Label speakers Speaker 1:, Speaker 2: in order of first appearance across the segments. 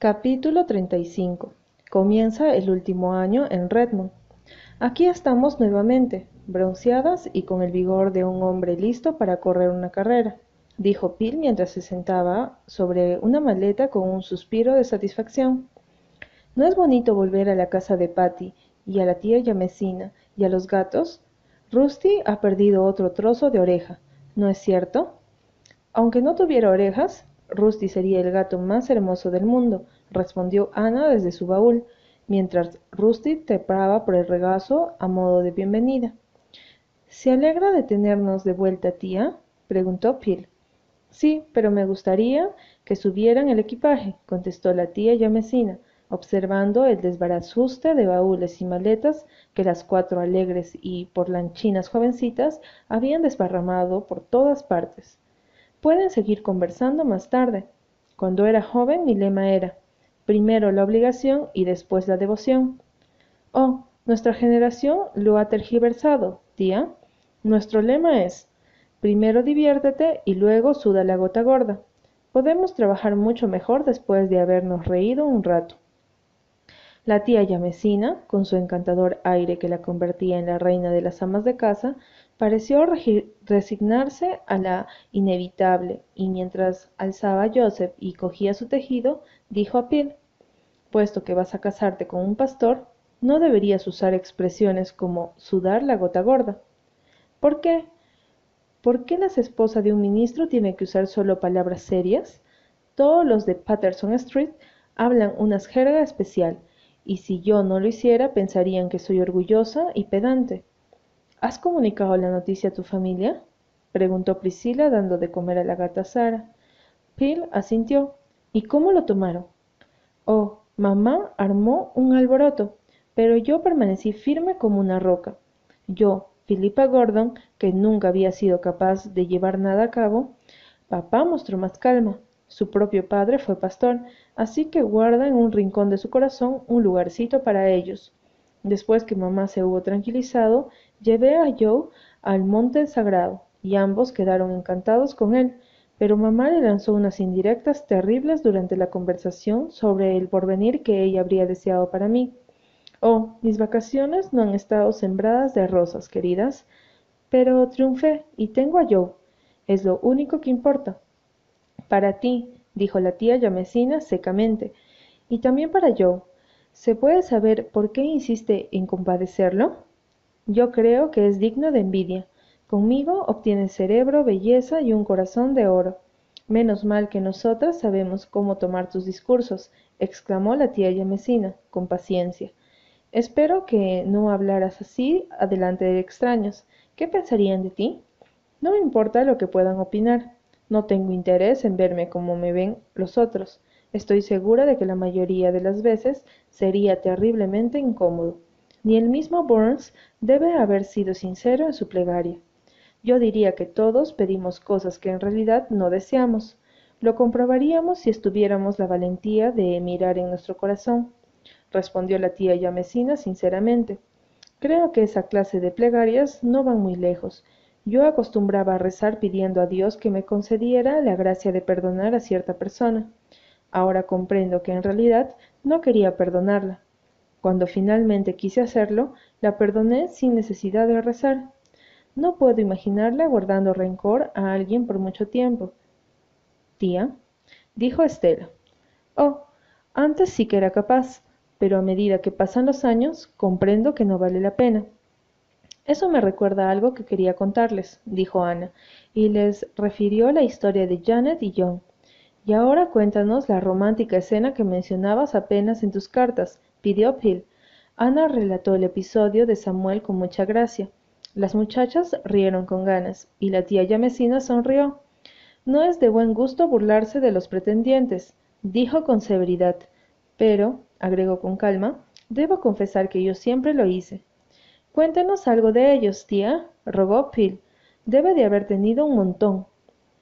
Speaker 1: Capítulo 35. Comienza el último año en Redmond. Aquí estamos nuevamente, bronceadas y con el vigor de un hombre listo para correr una carrera, dijo Phil mientras se sentaba sobre una maleta con un suspiro de satisfacción. ¿No es bonito volver a la casa de Patty y a la tía Yamesina y a los gatos? Rusty ha perdido otro trozo de oreja, ¿no es cierto? Aunque no tuviera orejas, Rusty sería el gato más hermoso del mundo, respondió Ana desde su baúl, mientras Rusty trepaba por el regazo a modo de bienvenida. ¿Se alegra de tenernos de vuelta, tía? preguntó Phil. Sí, pero me gustaría que subieran el equipaje, contestó la tía Yamesina, observando el desbarajuste de baúles y maletas que las cuatro alegres y porlanchinas jovencitas habían desparramado por todas partes. Pueden seguir conversando más tarde. Cuando era joven mi lema era primero la obligación y después la devoción. Oh, nuestra generación lo ha tergiversado, tía. Nuestro lema es primero diviértete y luego suda la gota gorda. Podemos trabajar mucho mejor después de habernos reído un rato. La tía Yamesina, con su encantador aire que la convertía en la reina de las amas de casa, pareció resignarse a la inevitable, y mientras alzaba a Joseph y cogía su tejido, dijo a Phil, puesto que vas a casarte con un pastor, no deberías usar expresiones como sudar la gota gorda. ¿Por qué? ¿Por qué la esposa de un ministro tiene que usar solo palabras serias? Todos los de Patterson Street hablan una jerga especial, y si yo no lo hiciera pensarían que soy orgullosa y pedante. ¿Has comunicado la noticia a tu familia? preguntó Priscila dando de comer a la gata Sara. Phil asintió. ¿Y cómo lo tomaron? Oh, mamá armó un alboroto, pero yo permanecí firme como una roca. Yo, Philippa Gordon, que nunca había sido capaz de llevar nada a cabo, papá mostró más calma. Su propio padre fue pastor, así que guarda en un rincón de su corazón un lugarcito para ellos. Después que mamá se hubo tranquilizado, llevé a Joe al monte sagrado, y ambos quedaron encantados con él, pero mamá le lanzó unas indirectas terribles durante la conversación sobre el porvenir que ella habría deseado para mí. Oh, mis vacaciones no han estado sembradas de rosas, queridas, pero triunfé y tengo a Joe. Es lo único que importa. Para ti, dijo la tía Yamesina secamente, y también para Joe. ¿Se puede saber por qué insiste en compadecerlo? Yo creo que es digno de envidia. Conmigo obtiene cerebro, belleza y un corazón de oro. Menos mal que nosotras sabemos cómo tomar tus discursos, exclamó la tía Yamesina, con paciencia. Espero que no hablaras así adelante de extraños. ¿Qué pensarían de ti? No me importa lo que puedan opinar. No tengo interés en verme como me ven los otros. Estoy segura de que la mayoría de las veces sería terriblemente incómodo. Ni el mismo Burns debe haber sido sincero en su plegaria. Yo diría que todos pedimos cosas que en realidad no deseamos. Lo comprobaríamos si estuviéramos la valentía de mirar en nuestro corazón, respondió la tía Yamesina sinceramente. Creo que esa clase de plegarias no van muy lejos. Yo acostumbraba a rezar pidiendo a Dios que me concediera la gracia de perdonar a cierta persona. Ahora comprendo que en realidad no quería perdonarla. Cuando finalmente quise hacerlo, la perdoné sin necesidad de rezar. No puedo imaginarla guardando rencor a alguien por mucho tiempo. Tía, dijo Estela. Oh, antes sí que era capaz, pero a medida que pasan los años, comprendo que no vale la pena. Eso me recuerda algo que quería contarles, dijo Ana, y les refirió la historia de Janet y John. Y ahora cuéntanos la romántica escena que mencionabas apenas en tus cartas, pidió Phil. Ana relató el episodio de Samuel con mucha gracia. Las muchachas rieron con ganas, y la tía Yamesina sonrió. No es de buen gusto burlarse de los pretendientes, dijo con severidad, pero, agregó con calma, debo confesar que yo siempre lo hice. Cuéntenos algo de ellos, tía, rogó Phil. Debe de haber tenido un montón.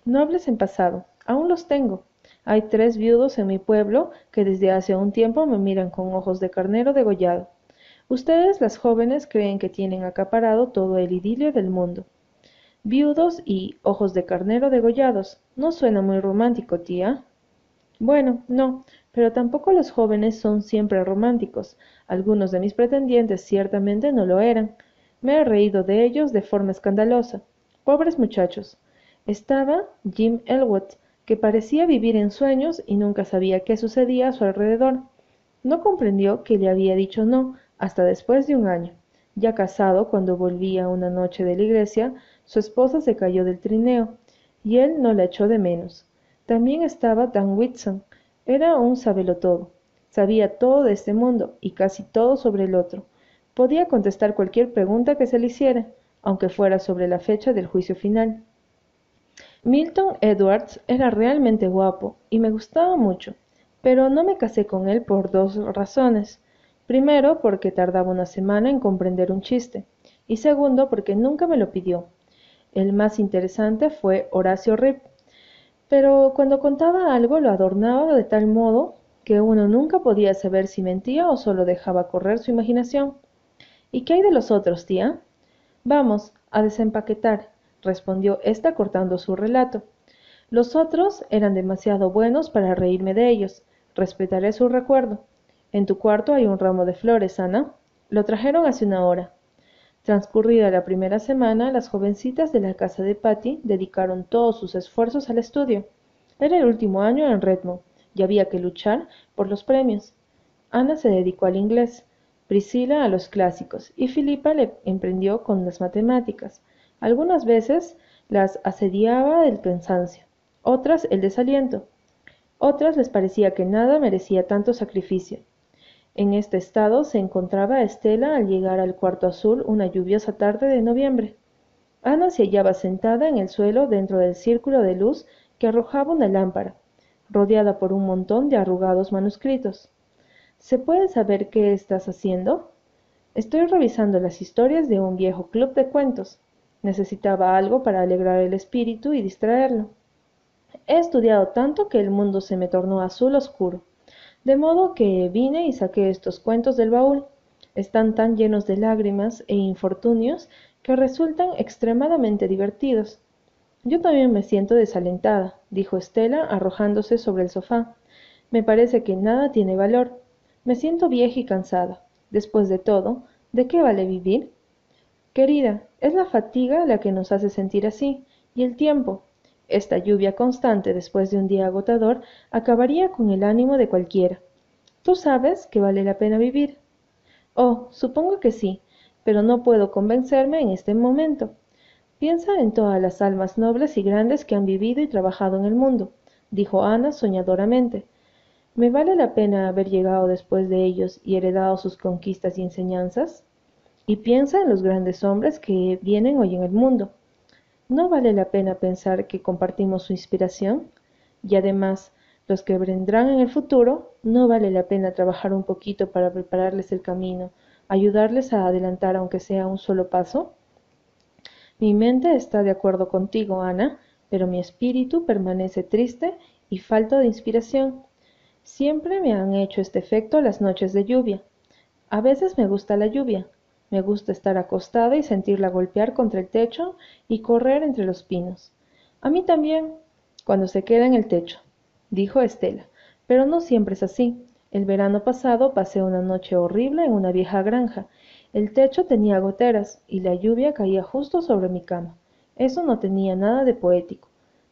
Speaker 1: No hables en pasado, aún los tengo. Hay tres viudos en mi pueblo que desde hace un tiempo me miran con ojos de carnero degollado. Ustedes, las jóvenes, creen que tienen acaparado todo el idilio del mundo. Viudos y ojos de carnero degollados. No suena muy romántico, tía. Bueno, no, pero tampoco los jóvenes son siempre románticos. Algunos de mis pretendientes ciertamente no lo eran. Me he reído de ellos de forma escandalosa. Pobres muchachos. Estaba Jim Elwood, que parecía vivir en sueños y nunca sabía qué sucedía a su alrededor. No comprendió que le había dicho no hasta después de un año. Ya casado, cuando volvía una noche de la iglesia, su esposa se cayó del trineo, y él no la echó de menos. También estaba Dan Whitson. Era un sabelotodo. Sabía todo de este mundo y casi todo sobre el otro. Podía contestar cualquier pregunta que se le hiciera, aunque fuera sobre la fecha del juicio final. Milton Edwards era realmente guapo y me gustaba mucho, pero no me casé con él por dos razones. Primero, porque tardaba una semana en comprender un chiste, y segundo, porque nunca me lo pidió. El más interesante fue Horacio Rip, pero cuando contaba algo lo adornaba de tal modo que uno nunca podía saber si mentía o solo dejaba correr su imaginación. ¿Y qué hay de los otros, tía? Vamos, a desempaquetar, respondió ésta cortando su relato. Los otros eran demasiado buenos para reírme de ellos. Respetaré su recuerdo. En tu cuarto hay un ramo de flores, Ana. Lo trajeron hace una hora. Transcurrida la primera semana, las jovencitas de la casa de Patty dedicaron todos sus esfuerzos al estudio. Era el último año en Redmond y había que luchar por los premios. Ana se dedicó al inglés, Priscila a los clásicos y Filipa le emprendió con las matemáticas. Algunas veces las asediaba el cansancio, otras el desaliento, otras les parecía que nada merecía tanto sacrificio. En este estado se encontraba Estela al llegar al cuarto azul una lluviosa tarde de noviembre. Ana se hallaba sentada en el suelo dentro del círculo de luz que arrojaba una lámpara, rodeada por un montón de arrugados manuscritos. ¿Se puede saber qué estás haciendo? Estoy revisando las historias de un viejo club de cuentos. Necesitaba algo para alegrar el espíritu y distraerlo. He estudiado tanto que el mundo se me tornó azul oscuro. De modo que vine y saqué estos cuentos del baúl. Están tan llenos de lágrimas e infortunios que resultan extremadamente divertidos. Yo también me siento desalentada, dijo Estela, arrojándose sobre el sofá. Me parece que nada tiene valor. Me siento vieja y cansada. Después de todo, ¿de qué vale vivir? Querida, es la fatiga la que nos hace sentir así, y el tiempo, esta lluvia constante después de un día agotador acabaría con el ánimo de cualquiera. ¿Tú sabes que vale la pena vivir? Oh, supongo que sí, pero no puedo convencerme en este momento. Piensa en todas las almas nobles y grandes que han vivido y trabajado en el mundo, dijo Ana soñadoramente. ¿Me vale la pena haber llegado después de ellos y heredado sus conquistas y enseñanzas? Y piensa en los grandes hombres que vienen hoy en el mundo. ¿No vale la pena pensar que compartimos su inspiración? Y además, los que vendrán en el futuro, ¿no vale la pena trabajar un poquito para prepararles el camino, ayudarles a adelantar aunque sea un solo paso? Mi mente está de acuerdo contigo, Ana, pero mi espíritu permanece triste y falta de inspiración. Siempre me han hecho este efecto las noches de lluvia. A veces me gusta la lluvia, me gusta estar acostada y sentirla golpear contra el techo y correr entre los pinos. A mí también, cuando se queda en el techo, dijo Estela. Pero no siempre es así. El verano pasado pasé una noche horrible en una vieja granja. El techo tenía goteras y la lluvia caía justo sobre mi cama. Eso no tenía nada de poético.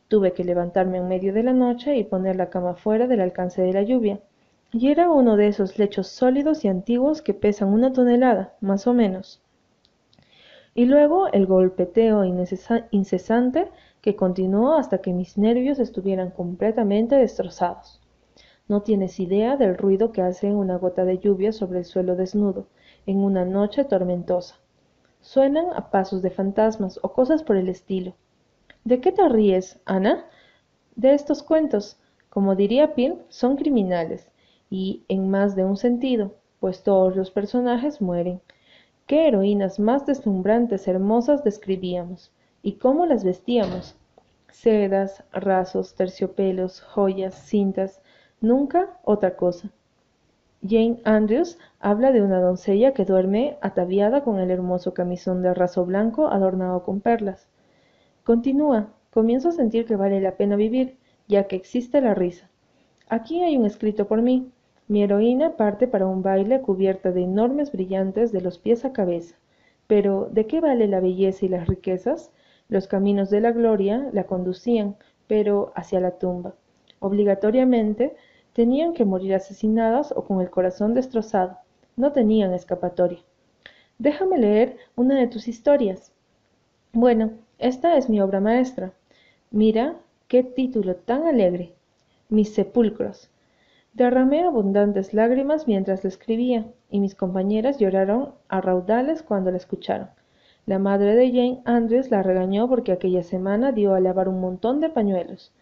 Speaker 1: Tuve que levantarme en medio de la noche y poner la cama fuera del alcance de la lluvia. Y era uno de esos lechos sólidos y antiguos que pesan una tonelada, más o menos. Y luego el golpeteo incesante que continuó hasta que mis nervios estuvieran completamente destrozados. No tienes idea del ruido que hace una gota de lluvia sobre el suelo desnudo, en una noche tormentosa. Suenan a pasos de fantasmas o cosas por el estilo. ¿De qué te ríes, Ana? De estos cuentos. Como diría Pil, son criminales y en más de un sentido, pues todos los personajes mueren. Qué heroínas más deslumbrantes, hermosas describíamos, y cómo las vestíamos. Sedas, rasos, terciopelos, joyas, cintas, nunca otra cosa. Jane Andrews habla de una doncella que duerme ataviada con el hermoso camisón de raso blanco adornado con perlas. Continúa, comienzo a sentir que vale la pena vivir, ya que existe la risa. Aquí hay un escrito por mí. Mi heroína parte para un baile cubierta de enormes brillantes de los pies a cabeza. Pero, ¿de qué vale la belleza y las riquezas? Los caminos de la gloria la conducían, pero hacia la tumba. Obligatoriamente tenían que morir asesinadas o con el corazón destrozado. No tenían escapatoria. Déjame leer una de tus historias. Bueno, esta es mi obra maestra. Mira qué título tan alegre. Mis sepulcros. Derramé abundantes lágrimas mientras la escribía, y mis compañeras lloraron a raudales cuando la escucharon. La madre de Jane Andrews la regañó porque aquella semana dio a lavar un montón de pañuelos.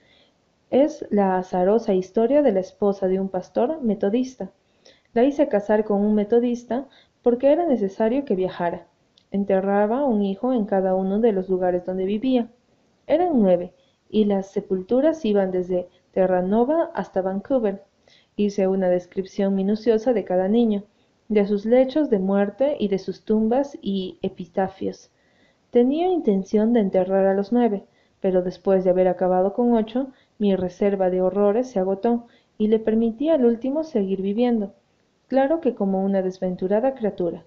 Speaker 1: Es la azarosa historia de la esposa de un pastor metodista. La hice casar con un metodista porque era necesario que viajara. Enterraba un hijo en cada uno de los lugares donde vivía. Eran nueve, y las sepulturas iban desde Terranova hasta Vancouver. Hice una descripción minuciosa de cada niño, de sus lechos de muerte y de sus tumbas y epitafios. Tenía intención de enterrar a los nueve, pero después de haber acabado con ocho, mi reserva de horrores se agotó y le permití al último seguir viviendo, claro que como una desventurada criatura.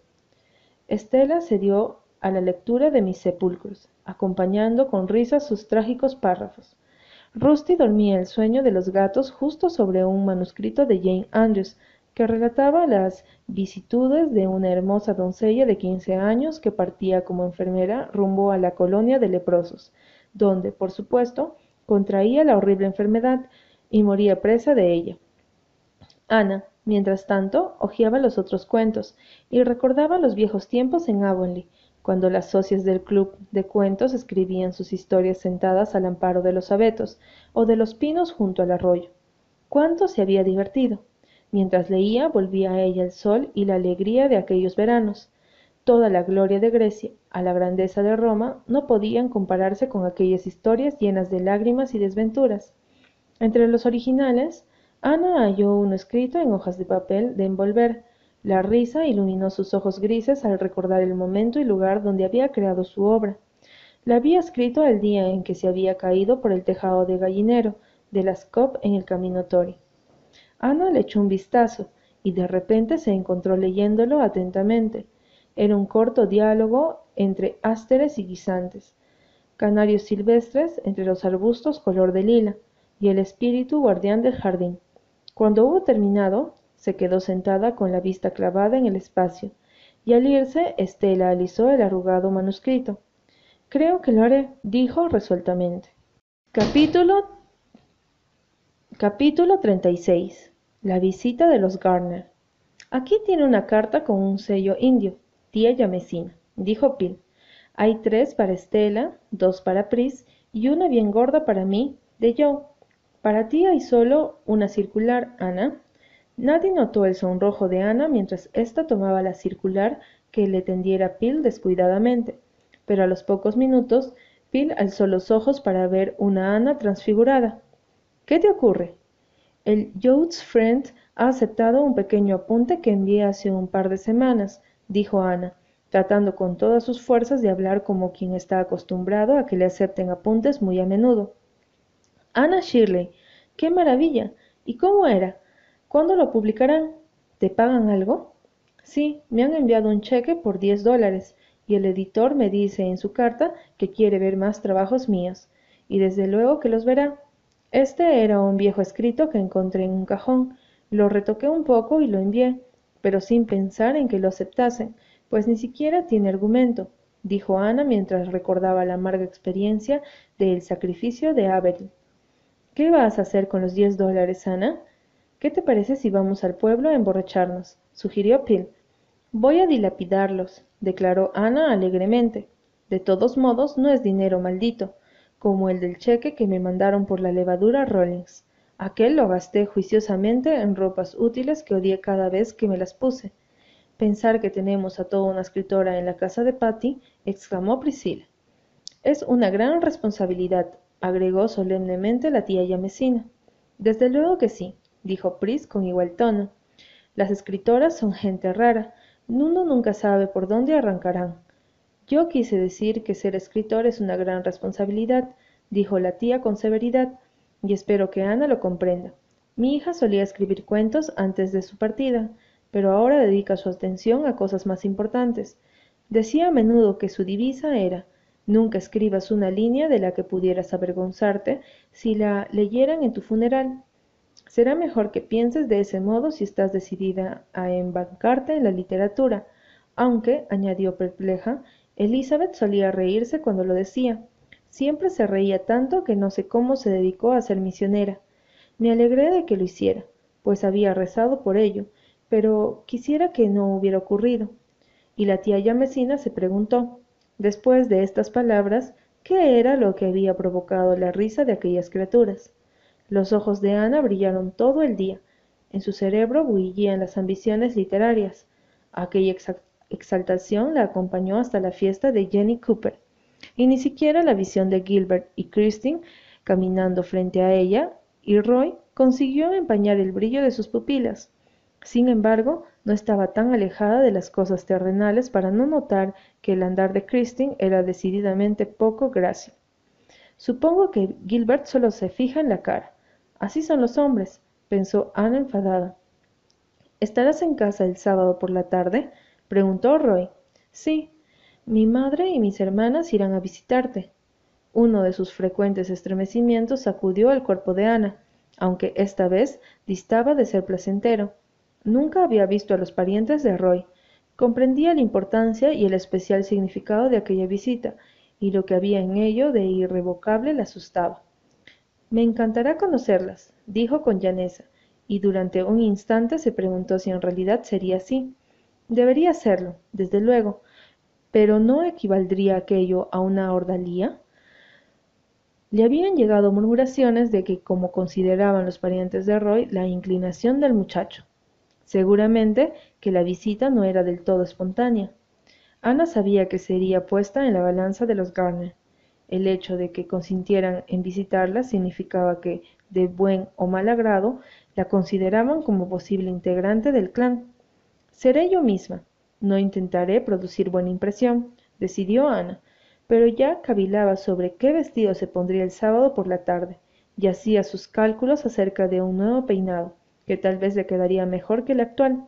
Speaker 1: Estela se dio a la lectura de mis sepulcros, acompañando con risas sus trágicos párrafos. Rusty dormía el sueño de los gatos justo sobre un manuscrito de Jane Andrews, que relataba las vicitudes de una hermosa doncella de quince años que partía como enfermera rumbo a la colonia de leprosos, donde, por supuesto, contraía la horrible enfermedad y moría presa de ella. Ana, mientras tanto, hojeaba los otros cuentos y recordaba los viejos tiempos en Avonlea, cuando las socias del club de cuentos escribían sus historias sentadas al amparo de los abetos o de los pinos junto al arroyo. Cuánto se había divertido. Mientras leía volvía a ella el sol y la alegría de aquellos veranos. Toda la gloria de Grecia, a la grandeza de Roma, no podían compararse con aquellas historias llenas de lágrimas y desventuras. Entre los originales, Ana halló uno escrito en hojas de papel de envolver, la risa iluminó sus ojos grises al recordar el momento y lugar donde había creado su obra. La había escrito el día en que se había caído por el tejado de gallinero de las Cop en el camino Tori. Ana le echó un vistazo y de repente se encontró leyéndolo atentamente. Era un corto diálogo entre ásteres y guisantes, canarios silvestres entre los arbustos color de lila y el espíritu guardián del jardín. Cuando hubo terminado, se quedó sentada con la vista clavada en el espacio, y al irse Estela alisó el arrugado manuscrito. Creo que lo haré, dijo resueltamente. Capítulo Capítulo 36 La visita de los Garner. Aquí tiene una carta con un sello indio, tía Yamesina, dijo Pil. Hay tres para Estela, dos para Pris y una bien gorda para mí, de Joe. Para ti hay solo una circular, Ana, Nadie notó el sonrojo de Ana mientras ésta tomaba la circular que le tendiera Pil descuidadamente, pero a los pocos minutos Pil alzó los ojos para ver una Ana transfigurada. ¿Qué te ocurre? El Youth's Friend ha aceptado un pequeño apunte que envié hace un par de semanas, dijo Ana, tratando con todas sus fuerzas de hablar como quien está acostumbrado a que le acepten apuntes muy a menudo. Ana Shirley, qué maravilla. ¿Y cómo era? ¿Cuándo lo publicarán? ¿Te pagan algo? Sí, me han enviado un cheque por diez dólares y el editor me dice en su carta que quiere ver más trabajos míos, y desde luego que los verá. Este era un viejo escrito que encontré en un cajón, lo retoqué un poco y lo envié, pero sin pensar en que lo aceptasen, pues ni siquiera tiene argumento, dijo Ana mientras recordaba la amarga experiencia del sacrificio de Abel. ¿Qué vas a hacer con los diez dólares, Ana? ¿Qué te parece si vamos al pueblo a emborracharnos? sugirió Phil. Voy a dilapidarlos, declaró Ana alegremente. De todos modos, no es dinero maldito, como el del cheque que me mandaron por la levadura Rollins. Aquel lo gasté juiciosamente en ropas útiles que odié cada vez que me las puse. Pensar que tenemos a toda una escritora en la casa de Patty, exclamó Priscila. Es una gran responsabilidad, agregó solemnemente la tía Yamesina. Desde luego que sí, dijo Pris con igual tono. Las escritoras son gente rara. Uno nunca sabe por dónde arrancarán. Yo quise decir que ser escritor es una gran responsabilidad, dijo la tía con severidad, y espero que Ana lo comprenda. Mi hija solía escribir cuentos antes de su partida, pero ahora dedica su atención a cosas más importantes. Decía a menudo que su divisa era Nunca escribas una línea de la que pudieras avergonzarte si la leyeran en tu funeral. Será mejor que pienses de ese modo si estás decidida a embarcarte en la literatura, aunque, añadió perpleja, Elizabeth solía reírse cuando lo decía. Siempre se reía tanto que no sé cómo se dedicó a ser misionera. Me alegré de que lo hiciera, pues había rezado por ello, pero quisiera que no hubiera ocurrido. Y la tía Yamesina se preguntó, después de estas palabras, qué era lo que había provocado la risa de aquellas criaturas. Los ojos de Ana brillaron todo el día. En su cerebro bullían las ambiciones literarias. Aquella exaltación la acompañó hasta la fiesta de Jenny Cooper, y ni siquiera la visión de Gilbert y Christine caminando frente a ella y Roy consiguió empañar el brillo de sus pupilas. Sin embargo, no estaba tan alejada de las cosas terrenales para no notar que el andar de Christine era decididamente poco grácil. Supongo que Gilbert solo se fija en la cara. Así son los hombres, pensó Ana enfadada. ¿Estarás en casa el sábado por la tarde? preguntó Roy. Sí, mi madre y mis hermanas irán a visitarte. Uno de sus frecuentes estremecimientos sacudió el cuerpo de Ana, aunque esta vez distaba de ser placentero. Nunca había visto a los parientes de Roy. Comprendía la importancia y el especial significado de aquella visita, y lo que había en ello de irrevocable la asustaba. Me encantará conocerlas, dijo con llaneza, y durante un instante se preguntó si en realidad sería así. Debería serlo, desde luego, pero ¿no equivaldría aquello a una ordalía? Le habían llegado murmuraciones de que, como consideraban los parientes de Roy, la inclinación del muchacho. Seguramente que la visita no era del todo espontánea. Ana sabía que sería puesta en la balanza de los Garner. El hecho de que consintieran en visitarla significaba que, de buen o mal agrado, la consideraban como posible integrante del clan. Seré yo misma. No intentaré producir buena impresión, decidió Ana, pero ya cavilaba sobre qué vestido se pondría el sábado por la tarde, y hacía sus cálculos acerca de un nuevo peinado, que tal vez le quedaría mejor que el actual.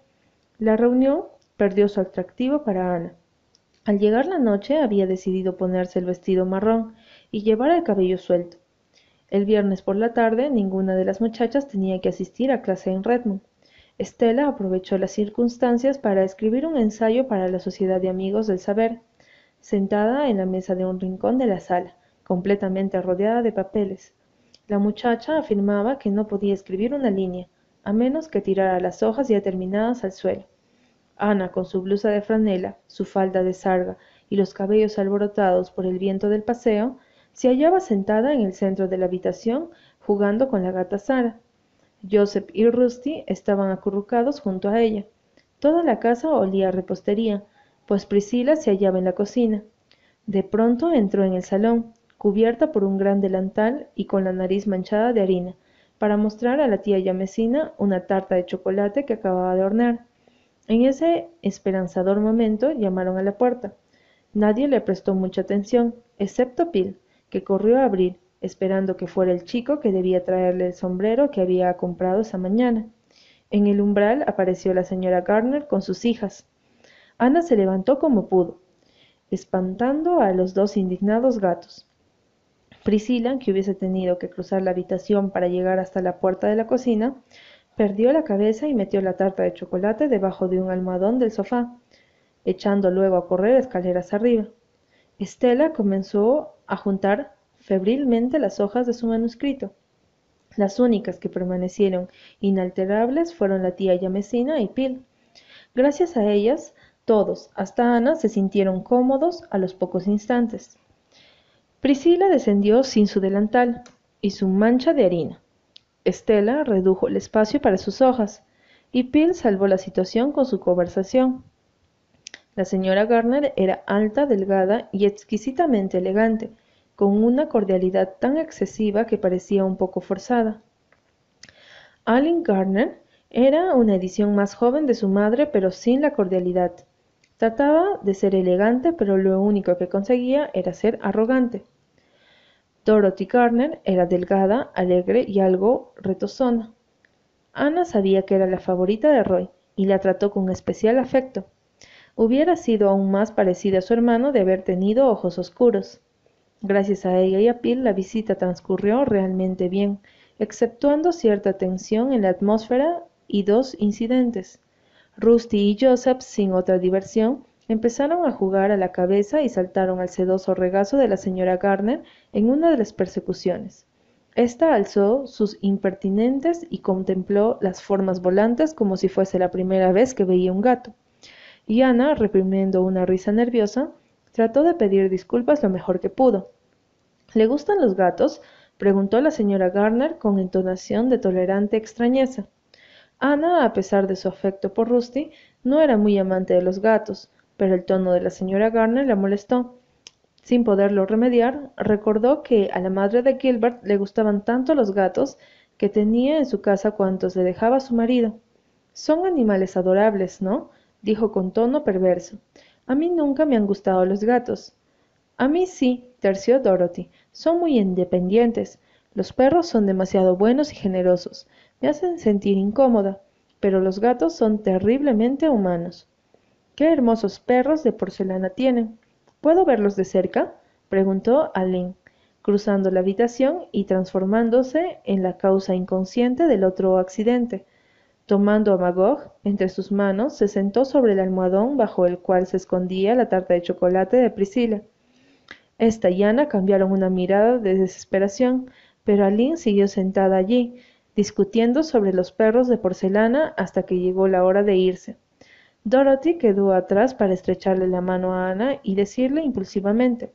Speaker 1: La reunión perdió su atractivo para Ana. Al llegar la noche había decidido ponerse el vestido marrón y llevar el cabello suelto. El viernes por la tarde ninguna de las muchachas tenía que asistir a clase en Redmond. Estela aprovechó las circunstancias para escribir un ensayo para la Sociedad de Amigos del Saber, sentada en la mesa de un rincón de la sala, completamente rodeada de papeles. La muchacha afirmaba que no podía escribir una línea, a menos que tirara las hojas ya terminadas al suelo. Ana, con su blusa de franela, su falda de sarga y los cabellos alborotados por el viento del paseo, se hallaba sentada en el centro de la habitación jugando con la gata Sara. Joseph y Rusty estaban acurrucados junto a ella. Toda la casa olía a repostería, pues Priscila se hallaba en la cocina. De pronto entró en el salón, cubierta por un gran delantal y con la nariz manchada de harina, para mostrar a la tía Yamesina una tarta de chocolate que acababa de hornear. En ese esperanzador momento llamaron a la puerta. Nadie le prestó mucha atención, excepto Pil, que corrió a abrir, esperando que fuera el chico que debía traerle el sombrero que había comprado esa mañana. En el umbral apareció la señora Garner con sus hijas. Ana se levantó como pudo, espantando a los dos indignados gatos. Priscila, que hubiese tenido que cruzar la habitación para llegar hasta la puerta de la cocina, perdió la cabeza y metió la tarta de chocolate debajo de un almohadón del sofá, echando luego a correr escaleras arriba. Estela comenzó a juntar febrilmente las hojas de su manuscrito. Las únicas que permanecieron inalterables fueron la tía Yamesina y Pil. Gracias a ellas, todos, hasta Ana, se sintieron cómodos a los pocos instantes. Priscila descendió sin su delantal y su mancha de harina. Estela redujo el espacio para sus hojas, y Pil salvó la situación con su conversación. La señora Garner era alta, delgada y exquisitamente elegante, con una cordialidad tan excesiva que parecía un poco forzada. Aline Garner era una edición más joven de su madre, pero sin la cordialidad. Trataba de ser elegante, pero lo único que conseguía era ser arrogante. Dorothy Garner era delgada, alegre y algo retozona. Ana sabía que era la favorita de Roy y la trató con especial afecto. Hubiera sido aún más parecida a su hermano de haber tenido ojos oscuros. Gracias a ella y a Pil la visita transcurrió realmente bien, exceptuando cierta tensión en la atmósfera y dos incidentes. Rusty y Joseph, sin otra diversión, empezaron a jugar a la cabeza y saltaron al sedoso regazo de la señora Garner en una de las persecuciones. Esta alzó sus impertinentes y contempló las formas volantes como si fuese la primera vez que veía un gato. Y Ana, reprimiendo una risa nerviosa, Trató de pedir disculpas lo mejor que pudo. ¿Le gustan los gatos? preguntó la señora Garner con entonación de tolerante extrañeza. Ana, a pesar de su afecto por Rusty, no era muy amante de los gatos, pero el tono de la señora Garner la molestó. Sin poderlo remediar, recordó que a la madre de Gilbert le gustaban tanto los gatos que tenía en su casa cuantos le dejaba su marido. Son animales adorables, ¿no? dijo con tono perverso. A mí nunca me han gustado los gatos. A mí sí, terció Dorothy. Son muy independientes. Los perros son demasiado buenos y generosos. Me hacen sentir incómoda. Pero los gatos son terriblemente humanos. Qué hermosos perros de porcelana tienen. ¿Puedo verlos de cerca? preguntó Aline, cruzando la habitación y transformándose en la causa inconsciente del otro accidente. Tomando a Magog entre sus manos, se sentó sobre el almohadón bajo el cual se escondía la tarta de chocolate de Priscila. Esta y Ana cambiaron una mirada de desesperación, pero Aline siguió sentada allí, discutiendo sobre los perros de porcelana hasta que llegó la hora de irse. Dorothy quedó atrás para estrecharle la mano a Ana y decirle impulsivamente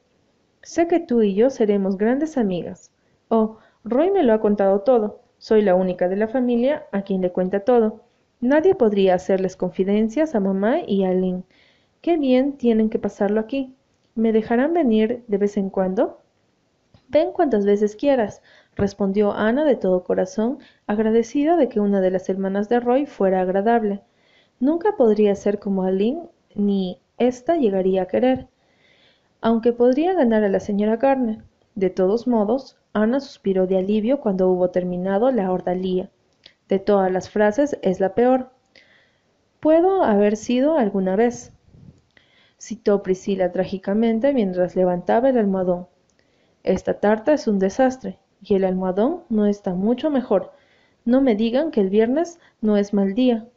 Speaker 1: Sé que tú y yo seremos grandes amigas. Oh, Roy me lo ha contado todo. Soy la única de la familia a quien le cuenta todo. Nadie podría hacerles confidencias a mamá y a Lynn. Qué bien tienen que pasarlo aquí. ¿Me dejarán venir de vez en cuando? Ven cuantas veces quieras, respondió Ana de todo corazón, agradecida de que una de las hermanas de Roy fuera agradable. Nunca podría ser como Aline, ni ésta llegaría a querer. Aunque podría ganar a la señora Garner. De todos modos, Ana suspiró de alivio cuando hubo terminado la ordalía. De todas las frases es la peor. Puedo haber sido alguna vez, citó Priscila trágicamente mientras levantaba el almohadón. Esta tarta es un desastre, y el almohadón no está mucho mejor. No me digan que el viernes no es mal día.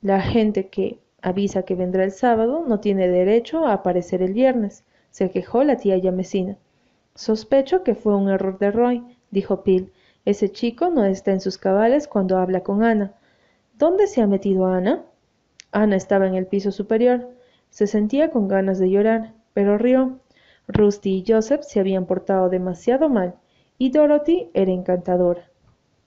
Speaker 1: La gente que avisa que vendrá el sábado no tiene derecho a aparecer el viernes, se quejó la tía Yamesina. Sospecho que fue un error de Roy, dijo Pil. Ese chico no está en sus cabales cuando habla con Ana. ¿Dónde se ha metido Ana? Ana estaba en el piso superior. Se sentía con ganas de llorar, pero rió. Rusty y Joseph se habían portado demasiado mal, y Dorothy era encantadora.